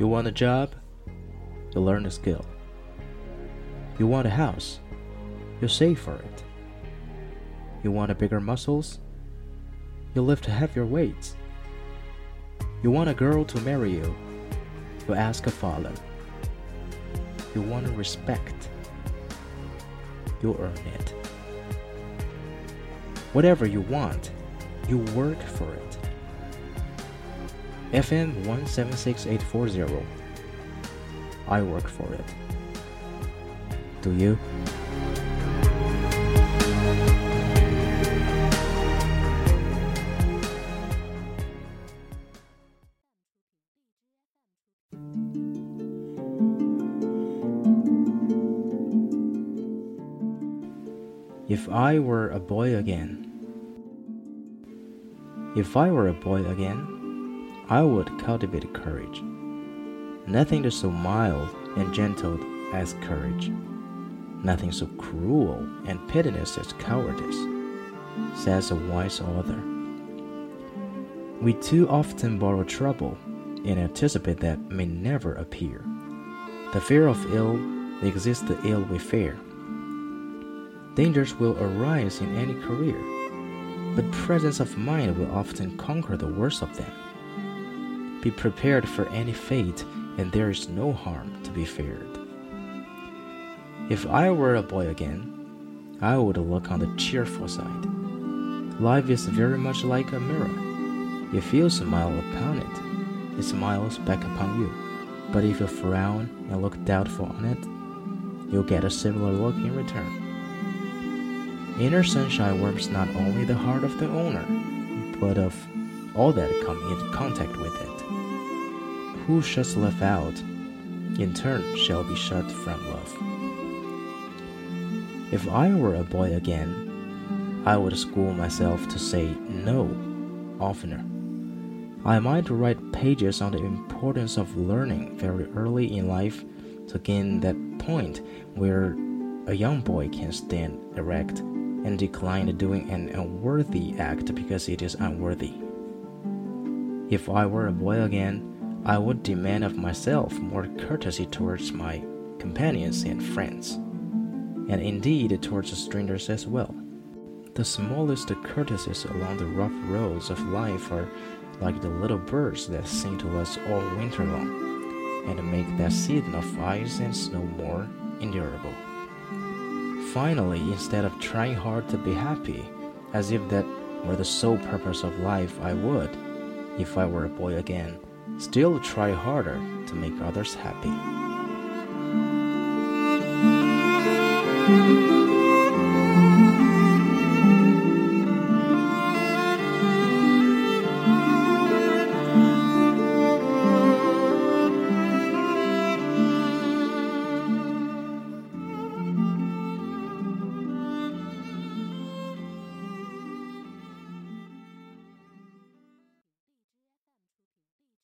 You want a job? You learn a skill. You want a house? You save for it. You want a bigger muscles? You lift heavier weights. You want a girl to marry you? You ask a father. You want respect? You earn it. Whatever you want, you work for it. FM 176840. I work for it. Do you? If I were a boy again. If I were a boy again, I would cultivate courage. Nothing is so mild and gentle as courage. Nothing so cruel and pitiless as cowardice, says a wise author. We too often borrow trouble and anticipate that may never appear. The fear of ill exists the ill we fear. Dangers will arise in any career, but presence of mind will often conquer the worst of them. Be prepared for any fate, and there is no harm to be feared. If I were a boy again, I would look on the cheerful side. Life is very much like a mirror. If you smile upon it, it smiles back upon you. But if you frown and look doubtful on it, you'll get a similar look in return. Inner sunshine warms not only the heart of the owner, but of all that come in contact with it. Who shuts love out, in turn shall be shut from love. If I were a boy again, I would school myself to say no oftener. I might write pages on the importance of learning very early in life to gain that point where a young boy can stand erect and decline doing an unworthy act because it is unworthy. If I were a boy again, I would demand of myself more courtesy towards my companions and friends, and indeed towards strangers as well. The smallest courtesies along the rough roads of life are like the little birds that sing to us all winter long, and make that season of ice and snow more endurable. Finally, instead of trying hard to be happy, as if that were the sole purpose of life, I would, if I were a boy again, still try harder to make others happy.